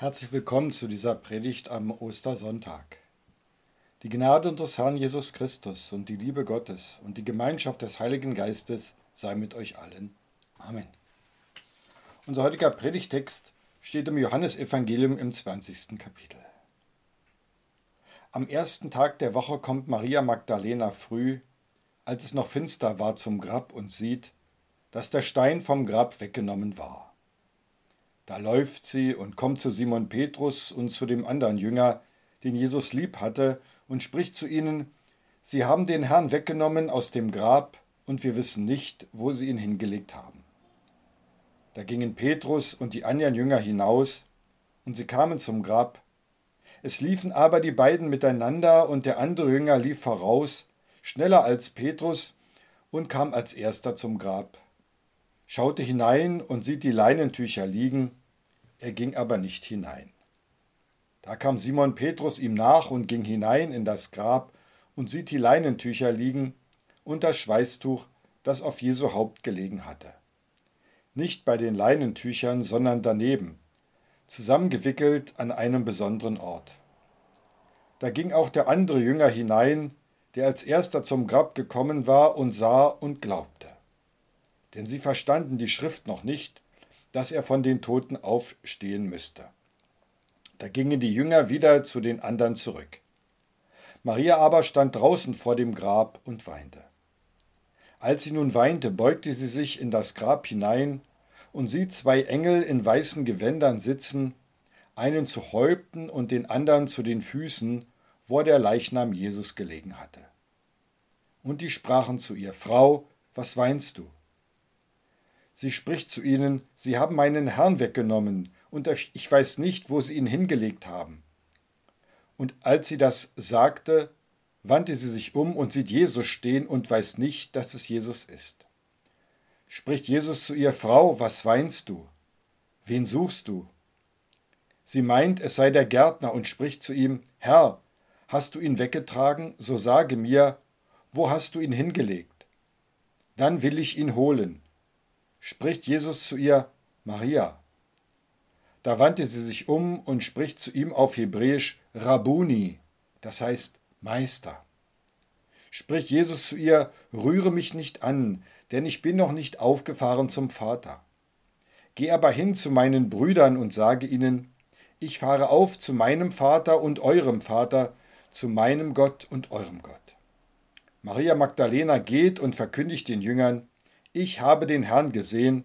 Herzlich willkommen zu dieser Predigt am Ostersonntag. Die Gnade unseres Herrn Jesus Christus und die Liebe Gottes und die Gemeinschaft des Heiligen Geistes sei mit euch allen. Amen. Unser heutiger Predigtext steht im Johannesevangelium im 20. Kapitel. Am ersten Tag der Woche kommt Maria Magdalena früh, als es noch finster war, zum Grab und sieht, dass der Stein vom Grab weggenommen war. Da läuft sie und kommt zu Simon Petrus und zu dem anderen Jünger, den Jesus lieb hatte, und spricht zu ihnen, Sie haben den Herrn weggenommen aus dem Grab, und wir wissen nicht, wo sie ihn hingelegt haben. Da gingen Petrus und die anderen Jünger hinaus, und sie kamen zum Grab. Es liefen aber die beiden miteinander, und der andere Jünger lief voraus, schneller als Petrus, und kam als erster zum Grab schaute hinein und sieht die Leinentücher liegen, er ging aber nicht hinein. Da kam Simon Petrus ihm nach und ging hinein in das Grab und sieht die Leinentücher liegen und das Schweißtuch, das auf Jesu Haupt gelegen hatte. Nicht bei den Leinentüchern, sondern daneben, zusammengewickelt an einem besonderen Ort. Da ging auch der andere Jünger hinein, der als erster zum Grab gekommen war und sah und glaubte denn sie verstanden die Schrift noch nicht, dass er von den Toten aufstehen müsste. Da gingen die Jünger wieder zu den anderen zurück. Maria aber stand draußen vor dem Grab und weinte. Als sie nun weinte, beugte sie sich in das Grab hinein und sieht zwei Engel in weißen Gewändern sitzen, einen zu Häupten und den anderen zu den Füßen, wo der Leichnam Jesus gelegen hatte. Und die sprachen zu ihr, Frau, was weinst du? Sie spricht zu ihnen, Sie haben meinen Herrn weggenommen, und ich weiß nicht, wo Sie ihn hingelegt haben. Und als sie das sagte, wandte sie sich um und sieht Jesus stehen und weiß nicht, dass es Jesus ist. Spricht Jesus zu ihr, Frau, was weinst du? Wen suchst du? Sie meint, es sei der Gärtner und spricht zu ihm, Herr, hast du ihn weggetragen, so sage mir, wo hast du ihn hingelegt? Dann will ich ihn holen spricht Jesus zu ihr Maria. Da wandte sie sich um und spricht zu ihm auf Hebräisch Rabuni, das heißt Meister. Spricht Jesus zu ihr, rühre mich nicht an, denn ich bin noch nicht aufgefahren zum Vater. Geh aber hin zu meinen Brüdern und sage ihnen, ich fahre auf zu meinem Vater und eurem Vater, zu meinem Gott und eurem Gott. Maria Magdalena geht und verkündigt den Jüngern, ich habe den Herrn gesehen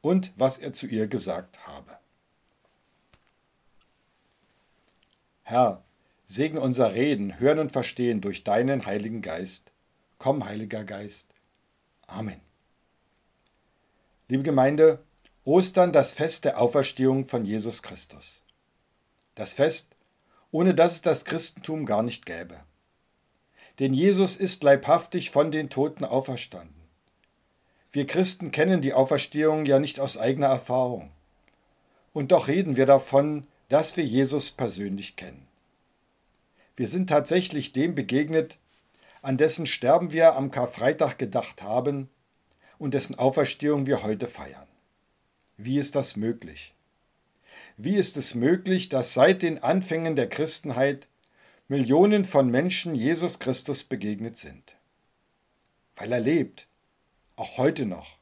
und was er zu ihr gesagt habe. Herr, segne unser Reden, Hören und Verstehen durch deinen Heiligen Geist. Komm, Heiliger Geist. Amen. Liebe Gemeinde, Ostern das Fest der Auferstehung von Jesus Christus. Das Fest, ohne das es das Christentum gar nicht gäbe. Denn Jesus ist leibhaftig von den Toten auferstanden. Wir Christen kennen die Auferstehung ja nicht aus eigener Erfahrung. Und doch reden wir davon, dass wir Jesus persönlich kennen. Wir sind tatsächlich dem begegnet, an dessen Sterben wir am Karfreitag gedacht haben und dessen Auferstehung wir heute feiern. Wie ist das möglich? Wie ist es möglich, dass seit den Anfängen der Christenheit Millionen von Menschen Jesus Christus begegnet sind? Weil er lebt, auch heute noch.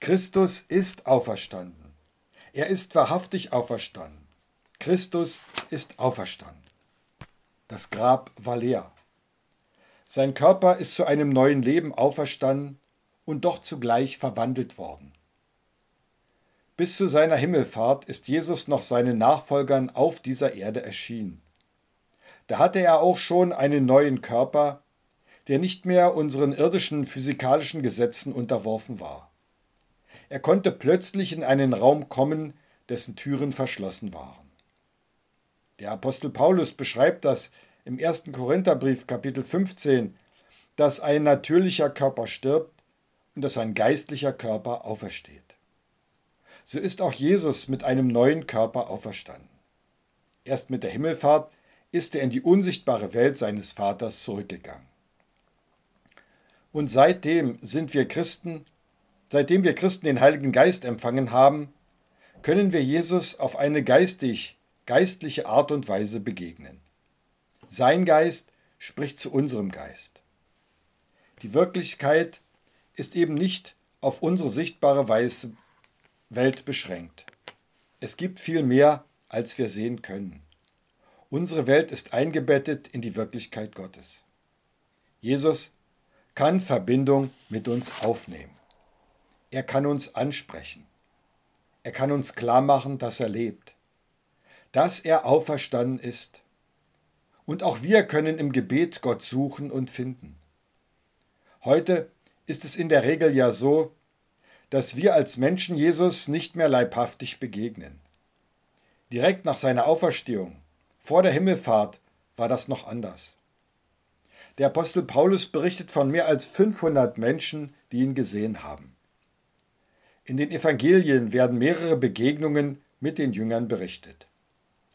Christus ist auferstanden. Er ist wahrhaftig auferstanden. Christus ist auferstanden. Das Grab war leer. Sein Körper ist zu einem neuen Leben auferstanden und doch zugleich verwandelt worden. Bis zu seiner Himmelfahrt ist Jesus noch seinen Nachfolgern auf dieser Erde erschienen. Da hatte er auch schon einen neuen Körper, der nicht mehr unseren irdischen physikalischen Gesetzen unterworfen war. Er konnte plötzlich in einen Raum kommen, dessen Türen verschlossen waren. Der Apostel Paulus beschreibt das im 1. Korintherbrief Kapitel 15, dass ein natürlicher Körper stirbt und dass ein geistlicher Körper aufersteht. So ist auch Jesus mit einem neuen Körper auferstanden. Erst mit der Himmelfahrt ist er in die unsichtbare Welt seines Vaters zurückgegangen. Und seitdem sind wir Christen, seitdem wir Christen den Heiligen Geist empfangen haben, können wir Jesus auf eine geistig, geistliche Art und Weise begegnen. Sein Geist spricht zu unserem Geist. Die Wirklichkeit ist eben nicht auf unsere sichtbare Weise Welt beschränkt. Es gibt viel mehr, als wir sehen können. Unsere Welt ist eingebettet in die Wirklichkeit Gottes. Jesus kann Verbindung mit uns aufnehmen. Er kann uns ansprechen. Er kann uns klar machen, dass er lebt, dass er auferstanden ist. Und auch wir können im Gebet Gott suchen und finden. Heute ist es in der Regel ja so, dass wir als Menschen Jesus nicht mehr leibhaftig begegnen. Direkt nach seiner Auferstehung, vor der Himmelfahrt, war das noch anders. Der Apostel Paulus berichtet von mehr als 500 Menschen, die ihn gesehen haben. In den Evangelien werden mehrere Begegnungen mit den Jüngern berichtet,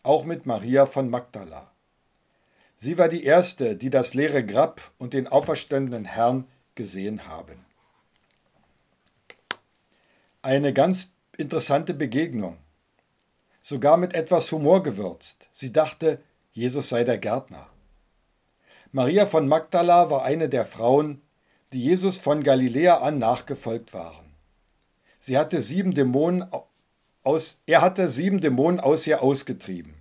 auch mit Maria von Magdala. Sie war die erste, die das leere Grab und den auferstandenen Herrn gesehen haben. Eine ganz interessante Begegnung, sogar mit etwas Humor gewürzt. Sie dachte, Jesus sei der Gärtner. Maria von Magdala war eine der Frauen, die Jesus von Galiläa an nachgefolgt waren. Sie hatte sieben Dämonen aus, er hatte sieben Dämonen aus ihr ausgetrieben.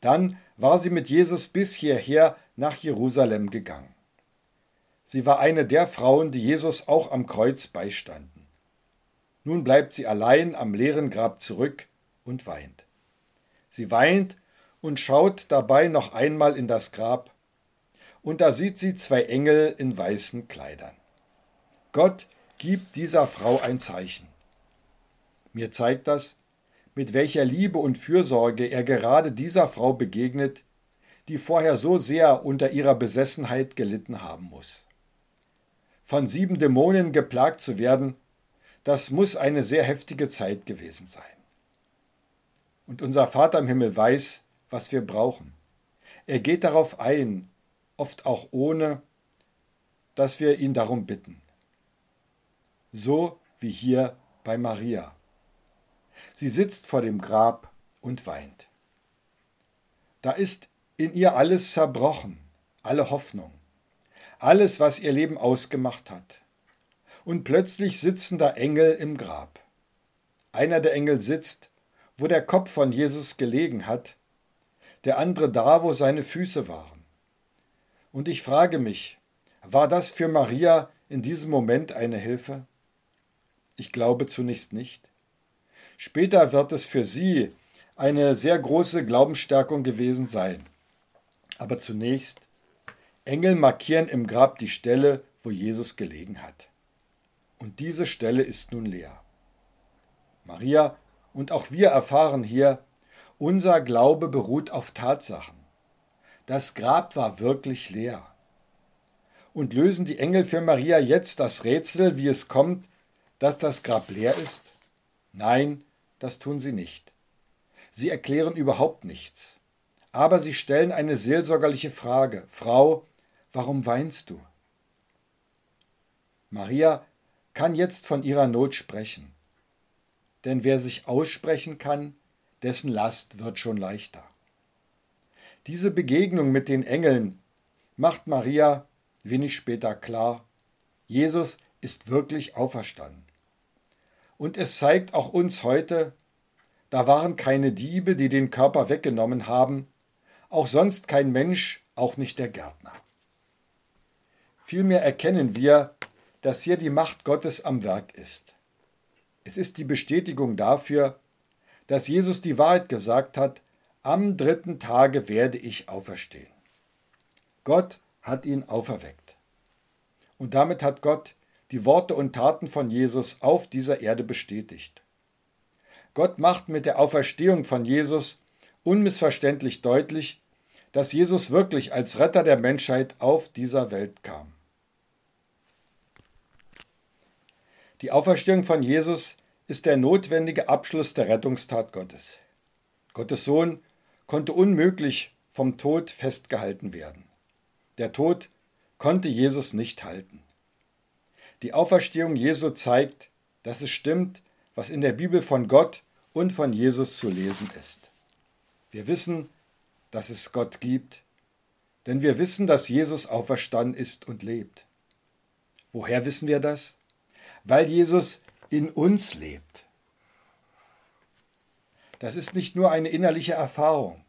Dann war sie mit Jesus bis hierher nach Jerusalem gegangen. Sie war eine der Frauen, die Jesus auch am Kreuz beistanden. Nun bleibt sie allein am leeren Grab zurück und weint. Sie weint und schaut dabei noch einmal in das Grab, und da sieht sie zwei Engel in weißen Kleidern. Gott gibt dieser Frau ein Zeichen. Mir zeigt das, mit welcher Liebe und Fürsorge er gerade dieser Frau begegnet, die vorher so sehr unter ihrer Besessenheit gelitten haben muss. Von sieben Dämonen geplagt zu werden, das muss eine sehr heftige Zeit gewesen sein. Und unser Vater im Himmel weiß, was wir brauchen. Er geht darauf ein, oft auch ohne, dass wir ihn darum bitten. So wie hier bei Maria. Sie sitzt vor dem Grab und weint. Da ist in ihr alles zerbrochen, alle Hoffnung, alles, was ihr Leben ausgemacht hat und plötzlich sitzen da Engel im Grab. Einer der Engel sitzt, wo der Kopf von Jesus gelegen hat, der andere da, wo seine Füße waren. Und ich frage mich, war das für Maria in diesem Moment eine Hilfe? Ich glaube zunächst nicht. Später wird es für sie eine sehr große Glaubensstärkung gewesen sein. Aber zunächst, Engel markieren im Grab die Stelle, wo Jesus gelegen hat. Und diese Stelle ist nun leer. Maria und auch wir erfahren hier, unser Glaube beruht auf Tatsachen. Das Grab war wirklich leer. Und lösen die Engel für Maria jetzt das Rätsel, wie es kommt, dass das Grab leer ist? Nein, das tun sie nicht. Sie erklären überhaupt nichts. Aber sie stellen eine seelsorgerliche Frage. Frau, warum weinst du? Maria kann jetzt von ihrer Not sprechen. Denn wer sich aussprechen kann, dessen Last wird schon leichter. Diese Begegnung mit den Engeln macht Maria wenig später klar, Jesus ist wirklich auferstanden. Und es zeigt auch uns heute, da waren keine Diebe, die den Körper weggenommen haben, auch sonst kein Mensch, auch nicht der Gärtner. Vielmehr erkennen wir, dass hier die Macht Gottes am Werk ist. Es ist die Bestätigung dafür, dass Jesus die Wahrheit gesagt hat, am dritten Tage werde ich auferstehen. Gott hat ihn auferweckt. Und damit hat Gott die Worte und Taten von Jesus auf dieser Erde bestätigt. Gott macht mit der Auferstehung von Jesus unmissverständlich deutlich, dass Jesus wirklich als Retter der Menschheit auf dieser Welt kam. Die Auferstehung von Jesus ist der notwendige Abschluss der Rettungstat Gottes. Gottes Sohn konnte unmöglich vom Tod festgehalten werden. Der Tod konnte Jesus nicht halten. Die Auferstehung Jesu zeigt, dass es stimmt, was in der Bibel von Gott und von Jesus zu lesen ist. Wir wissen, dass es Gott gibt, denn wir wissen, dass Jesus auferstanden ist und lebt. Woher wissen wir das? Weil Jesus in uns lebt. Das ist nicht nur eine innerliche Erfahrung.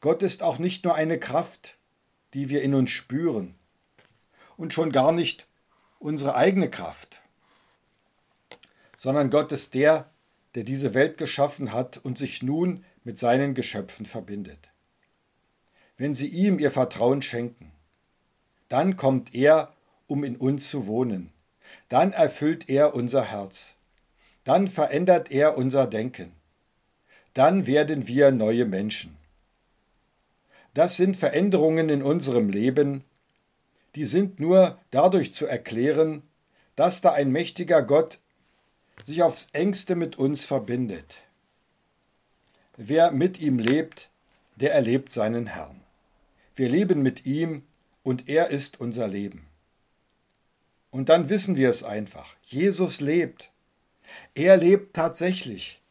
Gott ist auch nicht nur eine Kraft, die wir in uns spüren und schon gar nicht unsere eigene Kraft, sondern Gott ist der, der diese Welt geschaffen hat und sich nun mit seinen Geschöpfen verbindet. Wenn sie ihm ihr Vertrauen schenken, dann kommt er, um in uns zu wohnen. Dann erfüllt er unser Herz. Dann verändert er unser Denken. Dann werden wir neue Menschen. Das sind Veränderungen in unserem Leben, die sind nur dadurch zu erklären, dass da ein mächtiger Gott sich aufs engste mit uns verbindet. Wer mit ihm lebt, der erlebt seinen Herrn. Wir leben mit ihm und er ist unser Leben. Und dann wissen wir es einfach. Jesus lebt. Er lebt tatsächlich,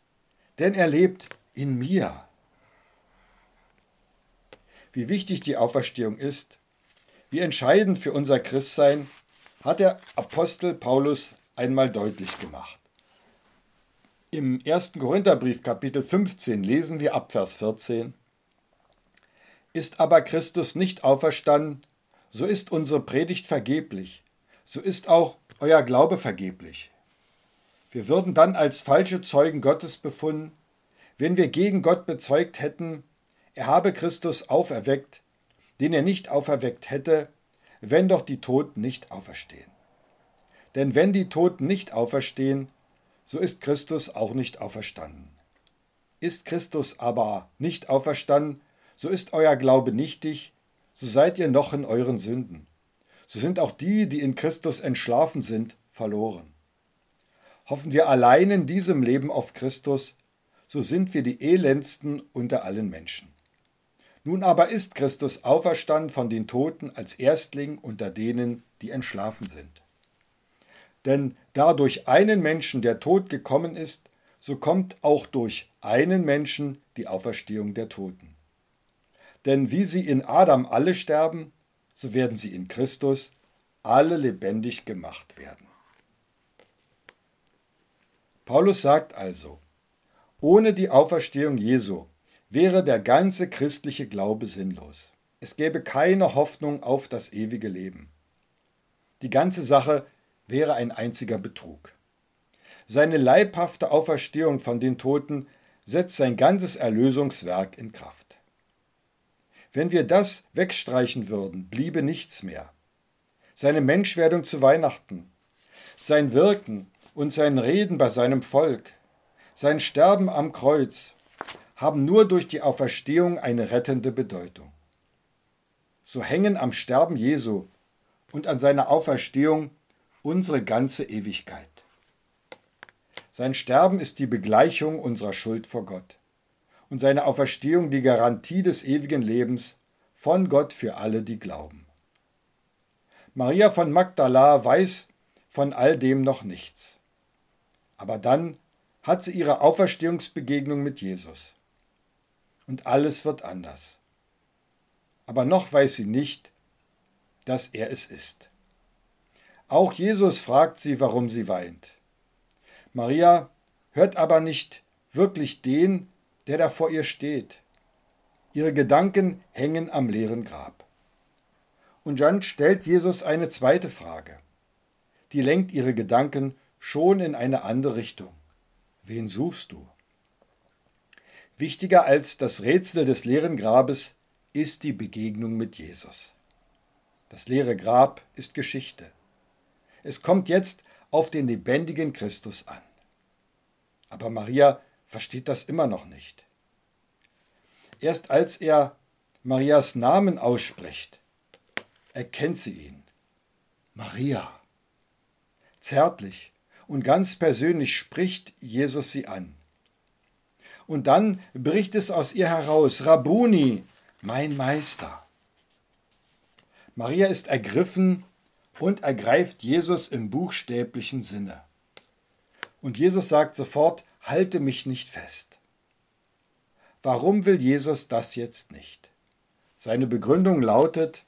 denn er lebt in mir. Wie wichtig die Auferstehung ist, wie entscheidend für unser Christsein, hat der Apostel Paulus einmal deutlich gemacht. Im 1. Korintherbrief Kapitel 15 lesen wir ab Vers 14, Ist aber Christus nicht auferstanden, so ist unsere Predigt vergeblich, so ist auch euer Glaube vergeblich. Wir würden dann als falsche Zeugen Gottes befunden, wenn wir gegen Gott bezeugt hätten, er habe Christus auferweckt, den er nicht auferweckt hätte, wenn doch die Toten nicht auferstehen. Denn wenn die Toten nicht auferstehen, so ist Christus auch nicht auferstanden. Ist Christus aber nicht auferstanden, so ist euer Glaube nichtig, so seid ihr noch in euren Sünden. So sind auch die, die in Christus entschlafen sind, verloren. Hoffen wir allein in diesem Leben auf Christus, so sind wir die elendsten unter allen Menschen. Nun aber ist Christus auferstanden von den Toten als Erstling unter denen, die entschlafen sind. Denn da durch einen Menschen der Tod gekommen ist, so kommt auch durch einen Menschen die Auferstehung der Toten. Denn wie sie in Adam alle sterben, so werden sie in Christus alle lebendig gemacht werden. Paulus sagt also, ohne die Auferstehung Jesu wäre der ganze christliche Glaube sinnlos. Es gäbe keine Hoffnung auf das ewige Leben. Die ganze Sache wäre ein einziger Betrug. Seine leibhafte Auferstehung von den Toten setzt sein ganzes Erlösungswerk in Kraft. Wenn wir das wegstreichen würden, bliebe nichts mehr. Seine Menschwerdung zu Weihnachten, sein Wirken und sein Reden bei seinem Volk, sein Sterben am Kreuz haben nur durch die Auferstehung eine rettende Bedeutung. So hängen am Sterben Jesu und an seiner Auferstehung unsere ganze Ewigkeit. Sein Sterben ist die Begleichung unserer Schuld vor Gott und seine Auferstehung die Garantie des ewigen Lebens von Gott für alle, die glauben. Maria von Magdala weiß von all dem noch nichts. Aber dann hat sie ihre Auferstehungsbegegnung mit Jesus. Und alles wird anders. Aber noch weiß sie nicht, dass er es ist. Auch Jesus fragt sie, warum sie weint. Maria hört aber nicht wirklich den, der da vor ihr steht. Ihre Gedanken hängen am leeren Grab. Und dann stellt Jesus eine zweite Frage. Die lenkt ihre Gedanken schon in eine andere Richtung. Wen suchst du? Wichtiger als das Rätsel des leeren Grabes ist die Begegnung mit Jesus. Das leere Grab ist Geschichte. Es kommt jetzt auf den lebendigen Christus an. Aber Maria versteht das immer noch nicht. Erst als er Marias Namen ausspricht, erkennt sie ihn. Maria. Zärtlich und ganz persönlich spricht Jesus sie an. Und dann bricht es aus ihr heraus, Rabuni, mein Meister. Maria ist ergriffen und ergreift Jesus im buchstäblichen Sinne. Und Jesus sagt sofort, halte mich nicht fest. Warum will Jesus das jetzt nicht? Seine Begründung lautet,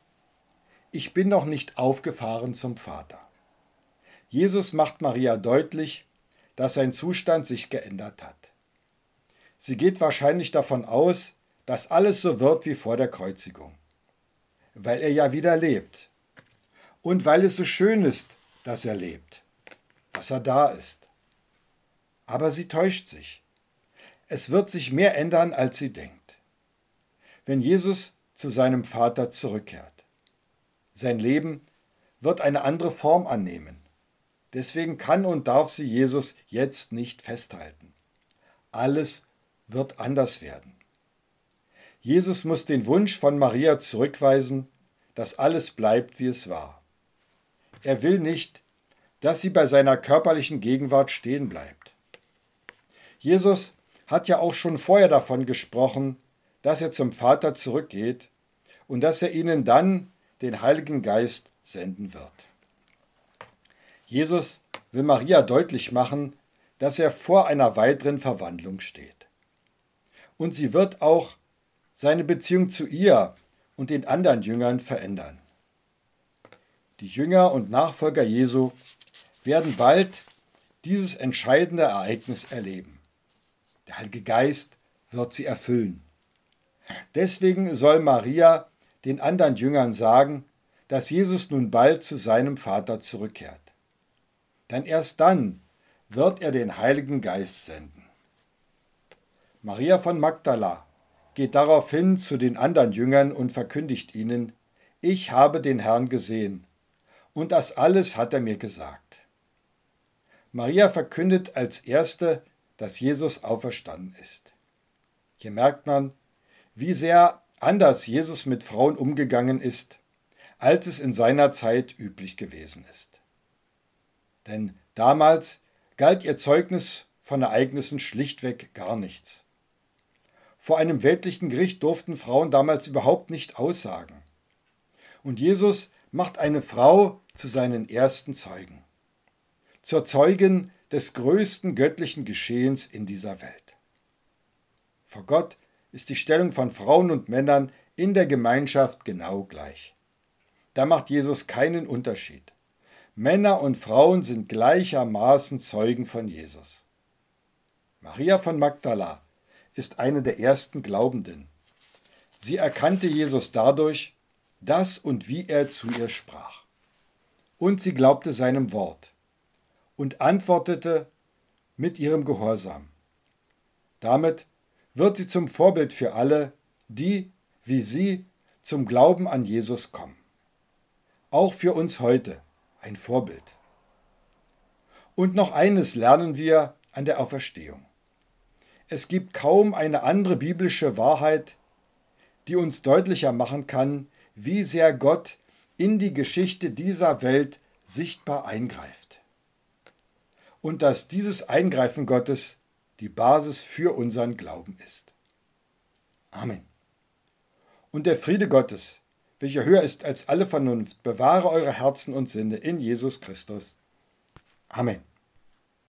ich bin noch nicht aufgefahren zum Vater. Jesus macht Maria deutlich, dass sein Zustand sich geändert hat. Sie geht wahrscheinlich davon aus, dass alles so wird wie vor der Kreuzigung, weil er ja wieder lebt und weil es so schön ist, dass er lebt, dass er da ist. Aber sie täuscht sich. Es wird sich mehr ändern, als sie denkt. Wenn Jesus zu seinem Vater zurückkehrt. Sein Leben wird eine andere Form annehmen. Deswegen kann und darf sie Jesus jetzt nicht festhalten. Alles wird anders werden. Jesus muss den Wunsch von Maria zurückweisen, dass alles bleibt, wie es war. Er will nicht, dass sie bei seiner körperlichen Gegenwart stehen bleibt. Jesus hat ja auch schon vorher davon gesprochen, dass er zum Vater zurückgeht und dass er ihnen dann den Heiligen Geist senden wird. Jesus will Maria deutlich machen, dass er vor einer weiteren Verwandlung steht. Und sie wird auch seine Beziehung zu ihr und den anderen Jüngern verändern. Die Jünger und Nachfolger Jesu werden bald dieses entscheidende Ereignis erleben. Der Heilige Geist wird sie erfüllen. Deswegen soll Maria den anderen Jüngern sagen, dass Jesus nun bald zu seinem Vater zurückkehrt. Denn erst dann wird er den Heiligen Geist senden. Maria von Magdala geht daraufhin zu den anderen Jüngern und verkündigt ihnen, ich habe den Herrn gesehen, und das alles hat er mir gesagt. Maria verkündet als erste, dass Jesus auferstanden ist. Hier merkt man, wie sehr anders Jesus mit Frauen umgegangen ist, als es in seiner Zeit üblich gewesen ist. Denn damals galt ihr Zeugnis von Ereignissen schlichtweg gar nichts. Vor einem weltlichen Gericht durften Frauen damals überhaupt nicht aussagen. Und Jesus macht eine Frau zu seinen ersten Zeugen, zur Zeugin des größten göttlichen Geschehens in dieser Welt. Vor Gott ist die Stellung von Frauen und Männern in der Gemeinschaft genau gleich. Da macht Jesus keinen Unterschied. Männer und Frauen sind gleichermaßen Zeugen von Jesus. Maria von Magdala ist eine der ersten Glaubenden. Sie erkannte Jesus dadurch, dass und wie er zu ihr sprach. Und sie glaubte seinem Wort und antwortete mit ihrem Gehorsam. Damit wird sie zum Vorbild für alle, die, wie sie, zum Glauben an Jesus kommen. Auch für uns heute ein Vorbild. Und noch eines lernen wir an der Auferstehung. Es gibt kaum eine andere biblische Wahrheit, die uns deutlicher machen kann, wie sehr Gott in die Geschichte dieser Welt sichtbar eingreift. Und dass dieses Eingreifen Gottes die Basis für unseren Glauben ist. Amen. Und der Friede Gottes, welcher höher ist als alle Vernunft, bewahre eure Herzen und Sinne in Jesus Christus. Amen.